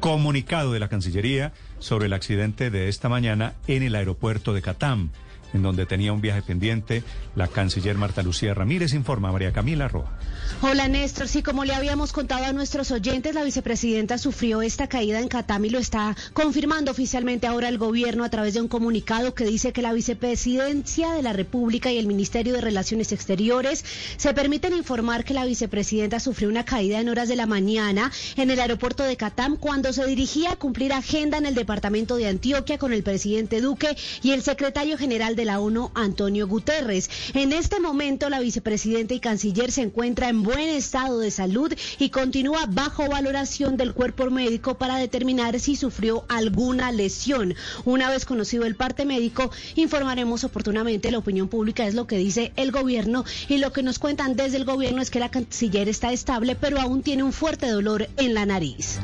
Comunicado de la Cancillería sobre el accidente de esta mañana en el aeropuerto de Catam en donde tenía un viaje pendiente. La canciller Marta Lucía Ramírez informa a María Camila Roa. Hola Néstor, sí, como le habíamos contado a nuestros oyentes, la vicepresidenta sufrió esta caída en Catam y lo está confirmando oficialmente ahora el gobierno a través de un comunicado que dice que la vicepresidencia de la República y el Ministerio de Relaciones Exteriores se permiten informar que la vicepresidenta sufrió una caída en horas de la mañana en el aeropuerto de Catam cuando se dirigía a cumplir agenda en el departamento de Antioquia con el presidente Duque y el secretario general de la ONU, Antonio Guterres. En este momento, la vicepresidenta y canciller se encuentra en buen estado de salud y continúa bajo valoración del cuerpo médico para determinar si sufrió alguna lesión. Una vez conocido el parte médico, informaremos oportunamente. La opinión pública es lo que dice el gobierno y lo que nos cuentan desde el gobierno es que la canciller está estable, pero aún tiene un fuerte dolor en la nariz.